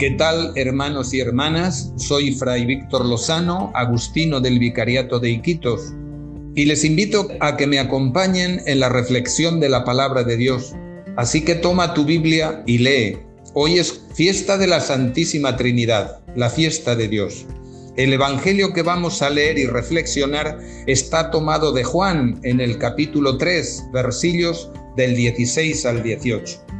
¿Qué tal, hermanos y hermanas? Soy Fray Víctor Lozano, agustino del Vicariato de Iquitos, y les invito a que me acompañen en la reflexión de la palabra de Dios. Así que toma tu Biblia y lee. Hoy es fiesta de la Santísima Trinidad, la fiesta de Dios. El Evangelio que vamos a leer y reflexionar está tomado de Juan en el capítulo 3, versillos del 16 al 18.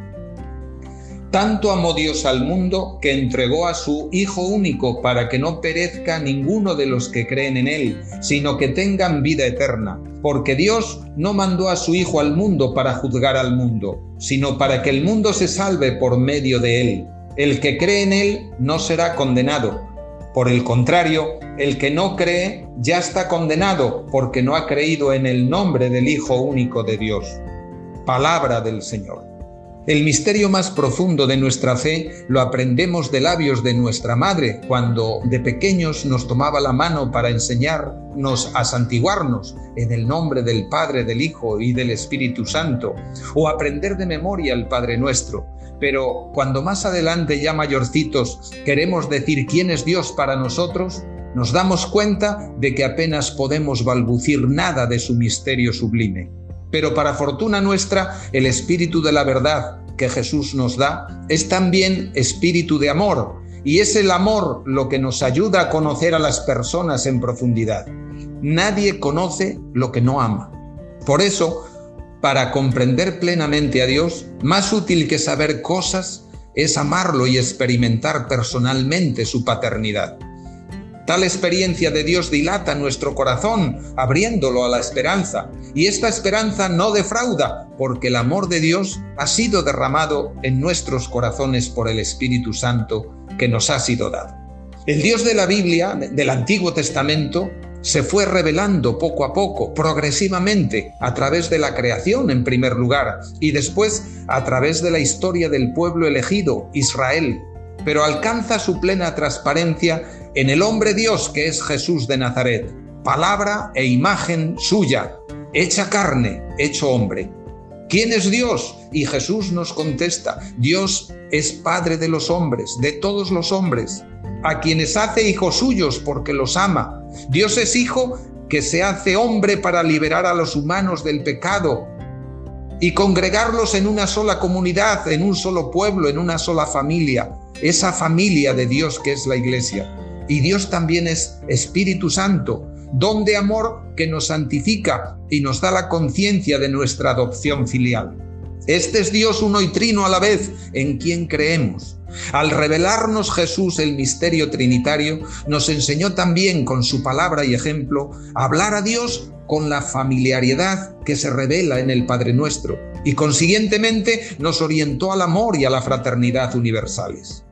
Tanto amó Dios al mundo que entregó a su Hijo único para que no perezca ninguno de los que creen en Él, sino que tengan vida eterna. Porque Dios no mandó a su Hijo al mundo para juzgar al mundo, sino para que el mundo se salve por medio de Él. El que cree en Él no será condenado. Por el contrario, el que no cree ya está condenado porque no ha creído en el nombre del Hijo único de Dios. Palabra del Señor. El misterio más profundo de nuestra fe lo aprendemos de labios de nuestra madre cuando de pequeños nos tomaba la mano para enseñarnos a santiguarnos en el nombre del Padre, del Hijo y del Espíritu Santo, o aprender de memoria el Padre nuestro. Pero cuando más adelante, ya mayorcitos, queremos decir quién es Dios para nosotros, nos damos cuenta de que apenas podemos balbucir nada de su misterio sublime. Pero para fortuna nuestra, el espíritu de la verdad que Jesús nos da es también espíritu de amor, y es el amor lo que nos ayuda a conocer a las personas en profundidad. Nadie conoce lo que no ama. Por eso, para comprender plenamente a Dios, más útil que saber cosas es amarlo y experimentar personalmente su paternidad. Tal experiencia de Dios dilata nuestro corazón, abriéndolo a la esperanza. Y esta esperanza no defrauda, porque el amor de Dios ha sido derramado en nuestros corazones por el Espíritu Santo que nos ha sido dado. El Dios de la Biblia, del Antiguo Testamento, se fue revelando poco a poco, progresivamente, a través de la creación en primer lugar, y después a través de la historia del pueblo elegido, Israel, pero alcanza su plena transparencia en el hombre Dios que es Jesús de Nazaret, palabra e imagen suya, hecha carne, hecho hombre. ¿Quién es Dios? Y Jesús nos contesta, Dios es Padre de los hombres, de todos los hombres, a quienes hace hijos suyos porque los ama. Dios es Hijo que se hace hombre para liberar a los humanos del pecado y congregarlos en una sola comunidad, en un solo pueblo, en una sola familia, esa familia de Dios que es la iglesia. Y Dios también es Espíritu Santo, don de amor que nos santifica y nos da la conciencia de nuestra adopción filial. Este es Dios uno y trino a la vez, en quien creemos. Al revelarnos Jesús el misterio trinitario, nos enseñó también con su palabra y ejemplo hablar a Dios con la familiaridad que se revela en el Padre nuestro y consiguientemente nos orientó al amor y a la fraternidad universales.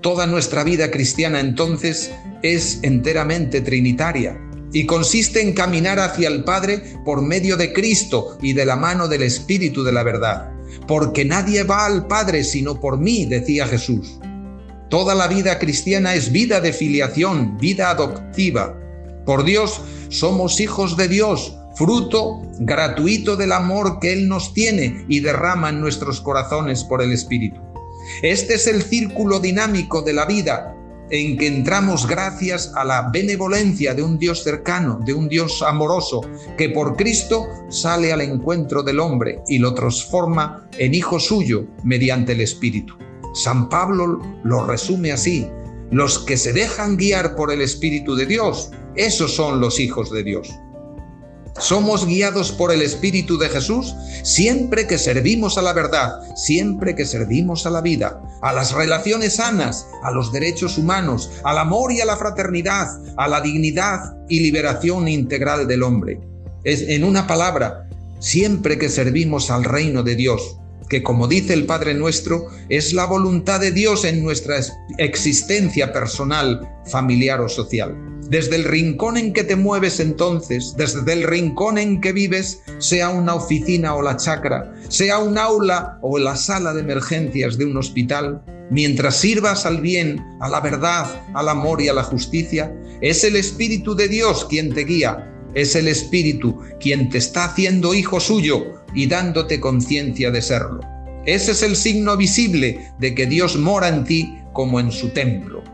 Toda nuestra vida cristiana entonces es enteramente trinitaria y consiste en caminar hacia el Padre por medio de Cristo y de la mano del Espíritu de la verdad. Porque nadie va al Padre sino por mí, decía Jesús. Toda la vida cristiana es vida de filiación, vida adoptiva. Por Dios somos hijos de Dios, fruto gratuito del amor que Él nos tiene y derrama en nuestros corazones por el Espíritu. Este es el círculo dinámico de la vida en que entramos gracias a la benevolencia de un Dios cercano, de un Dios amoroso, que por Cristo sale al encuentro del hombre y lo transforma en hijo suyo mediante el Espíritu. San Pablo lo resume así, los que se dejan guiar por el Espíritu de Dios, esos son los hijos de Dios. Somos guiados por el Espíritu de Jesús siempre que servimos a la verdad, siempre que servimos a la vida, a las relaciones sanas, a los derechos humanos, al amor y a la fraternidad, a la dignidad y liberación integral del hombre. Es en una palabra, siempre que servimos al reino de Dios, que como dice el Padre nuestro, es la voluntad de Dios en nuestra existencia personal, familiar o social. Desde el rincón en que te mueves entonces, desde el rincón en que vives, sea una oficina o la chacra, sea un aula o la sala de emergencias de un hospital, mientras sirvas al bien, a la verdad, al amor y a la justicia, es el Espíritu de Dios quien te guía, es el Espíritu quien te está haciendo hijo suyo y dándote conciencia de serlo. Ese es el signo visible de que Dios mora en ti como en su templo.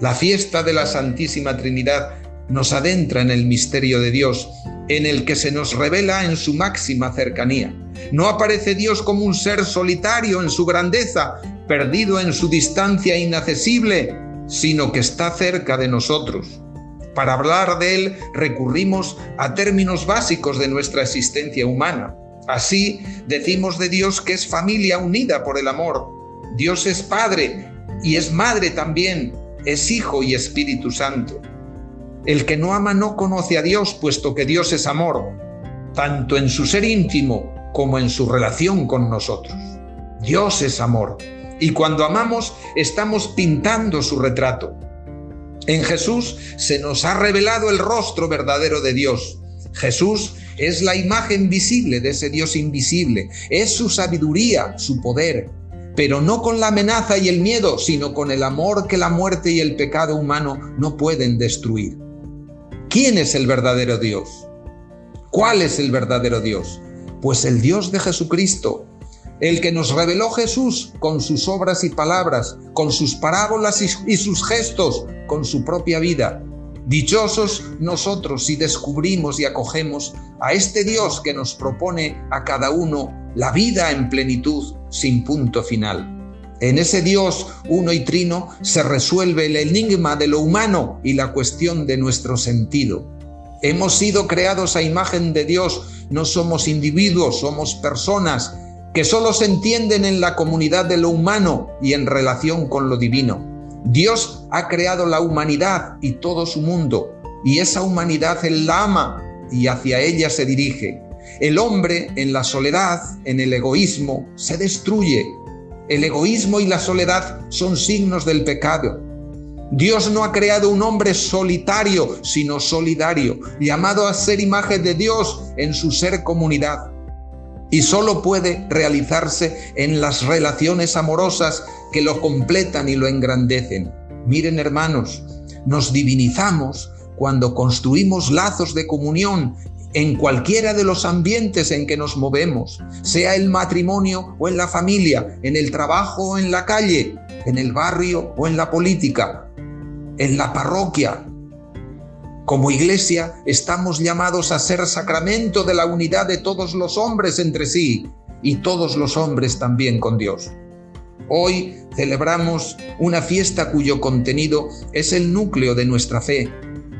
La fiesta de la Santísima Trinidad nos adentra en el misterio de Dios, en el que se nos revela en su máxima cercanía. No aparece Dios como un ser solitario en su grandeza, perdido en su distancia inaccesible, sino que está cerca de nosotros. Para hablar de Él recurrimos a términos básicos de nuestra existencia humana. Así decimos de Dios que es familia unida por el amor. Dios es Padre y es Madre también, es Hijo y Espíritu Santo. El que no ama no conoce a Dios, puesto que Dios es amor, tanto en su ser íntimo como en su relación con nosotros. Dios es amor. Y cuando amamos, estamos pintando su retrato. En Jesús se nos ha revelado el rostro verdadero de Dios. Jesús es la imagen visible de ese Dios invisible, es su sabiduría, su poder, pero no con la amenaza y el miedo, sino con el amor que la muerte y el pecado humano no pueden destruir. ¿Quién es el verdadero Dios? ¿Cuál es el verdadero Dios? Pues el Dios de Jesucristo, el que nos reveló Jesús con sus obras y palabras, con sus parábolas y, sus gestos, con su propia vida. Dichosos nosotros si descubrimos y acogemos a este Dios que nos propone a cada uno la vida en plenitud sin punto final. En ese Dios uno y trino se resuelve el enigma de lo humano y la cuestión de nuestro sentido. Hemos sido creados a imagen de Dios, no somos individuos, somos personas que solo se entienden en la comunidad de lo humano y en relación con lo divino. Dios ha creado la humanidad y todo su mundo, y esa humanidad Él la ama y hacia ella se dirige. El hombre en la soledad, en el egoísmo, se destruye. El egoísmo y la soledad son signos del pecado. Dios no ha creado un hombre solitario, sino solidario, llamado a ser imagen de Dios en su ser comunidad. Y solo puede realizarse en las relaciones amorosas que lo completan y lo engrandecen. Miren hermanos, nos divinizamos cuando construimos lazos de comunión en cualquiera de los ambientes en que nos movemos, sea el matrimonio o en la familia, en el trabajo o en la calle, en el barrio o en la política, en la parroquia. Como iglesia estamos llamados a ser sacramento de la unidad de todos los hombres entre sí y todos los hombres también con Dios. Hoy celebramos una fiesta cuyo contenido es el núcleo de nuestra fe,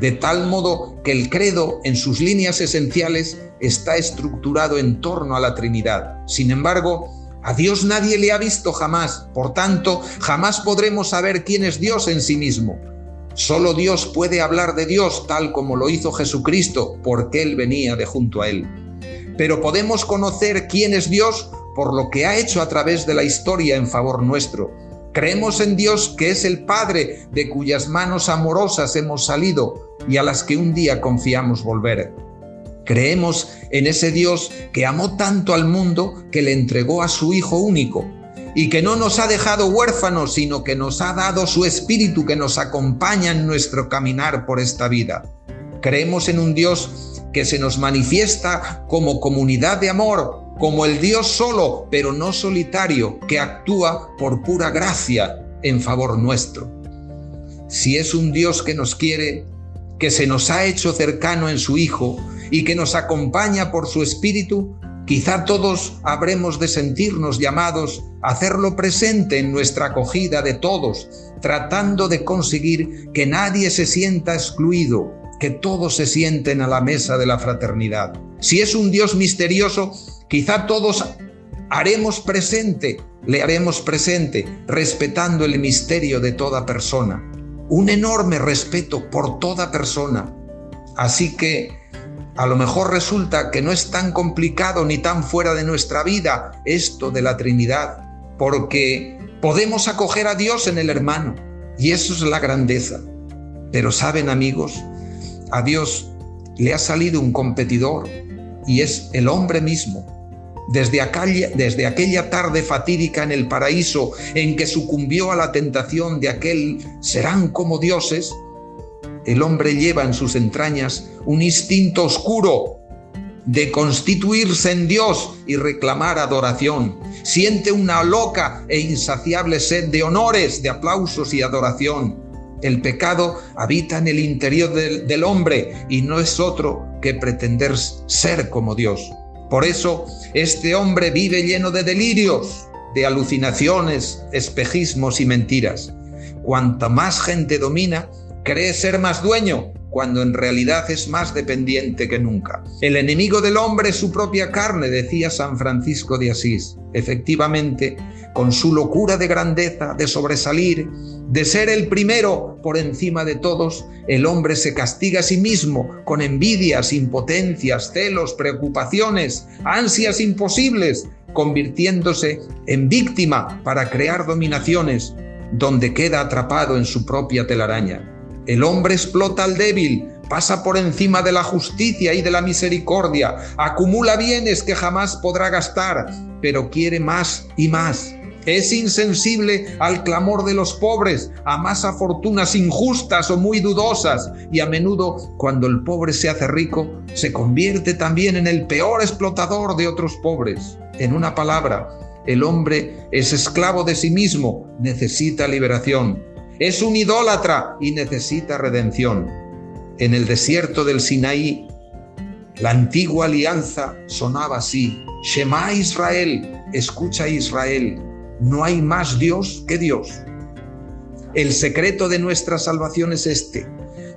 de tal modo que el credo en sus líneas esenciales está estructurado en torno a la Trinidad. Sin embargo, a Dios nadie le ha visto jamás, por tanto, jamás podremos saber quién es Dios en sí mismo. Solo Dios puede hablar de Dios tal como lo hizo Jesucristo, porque Él venía de junto a Él. Pero podemos conocer quién es Dios por lo que ha hecho a través de la historia en favor nuestro Creemos en Dios que es el Padre de cuyas manos amorosas hemos salido y a las que un día confiamos volver. Creemos en ese Dios que amó tanto al mundo que le entregó a su Hijo único y que no nos ha dejado huérfanos, sino que nos ha dado su Espíritu que nos acompaña en nuestro caminar por esta vida. Creemos en un Dios que se nos manifiesta como comunidad de amor, como el Dios solo, pero no solitario, que actúa por pura gracia en favor nuestro. Si es un Dios que nos quiere, que se nos ha hecho cercano en su Hijo y que nos acompaña por su Espíritu, quizá todos habremos de sentirnos llamados a hacerlo presente en nuestra acogida de todos, tratando de conseguir que nadie se sienta excluido, que todos se sienten a la mesa de la fraternidad. Si es un Dios misterioso, Quizá todos haremos presente, le haremos presente, respetando el misterio de toda persona. Un enorme respeto por toda persona. Así que a lo mejor resulta que no es tan complicado ni tan fuera de nuestra vida esto de la Trinidad, porque podemos acoger a Dios en el hermano, y eso es la grandeza. Pero saben amigos, a Dios le ha salido un competidor, y es el hombre mismo desde aquella, tarde fatídica en el paraíso en que sucumbió a la tentación de aquel serán como dioses, el hombre lleva en sus entrañas un instinto oscuro de constituirse en Dios y reclamar adoración. Siente una loca e insaciable sed de honores, de aplausos y adoración. El pecado habita en el interior del, del hombre y no es otro que pretender ser como Dios. Por eso este hombre vive lleno de delirios, de alucinaciones, espejismos y mentiras. Cuanta más gente domina, cree ser más dueño, cuando en realidad es más dependiente que nunca. El enemigo del hombre es su propia carne, decía San Francisco de Asís. Efectivamente, con su locura de grandeza, de sobresalir, de ser el primero por encima de todos, el hombre se castiga a sí mismo con envidias, impotencias, celos, preocupaciones, ansias imposibles, convirtiéndose en víctima para crear dominaciones, donde queda atrapado en su propia telaraña. El hombre explota al débil, pasa por encima de la justicia y de la misericordia, acumula bienes que jamás podrá gastar, pero quiere más y más. Es insensible al clamor de los pobres, amasa fortunas injustas o muy dudosas, y a menudo, cuando el pobre se hace rico, se convierte también en el peor explotador de otros pobres. En una palabra, el hombre es esclavo de sí mismo, necesita liberación. Es un idólatra y necesita redención. En el desierto del Sinaí, la antigua alianza sonaba así. Shema Israel, escucha Israel, no hay más Dios que Dios. El secreto de nuestra salvación es este,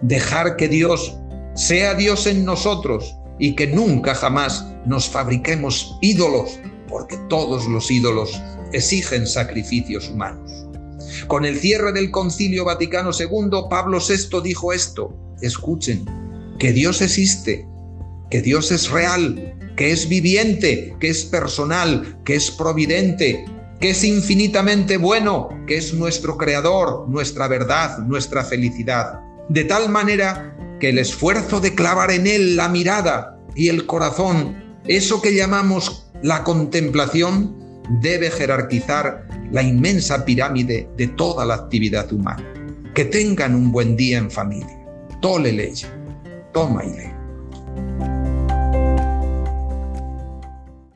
dejar que Dios sea Dios en nosotros y que nunca jamás nos fabriquemos ídolos, porque todos los ídolos exigen sacrificios humanos. Con el cierre del Concilio Vaticano II, Pablo VI dijo esto, escuchen, que Dios existe, que Dios es real, que es viviente, que es personal, que es providente, que es infinitamente bueno, que es nuestro creador, nuestra verdad, nuestra felicidad. De tal manera que el esfuerzo de clavar en Él la mirada y el corazón, eso que llamamos la contemplación, debe jerarquizar la inmensa pirámide de toda la actividad humana. Que tengan un buen día en familia. Tole ley. Toma y lee.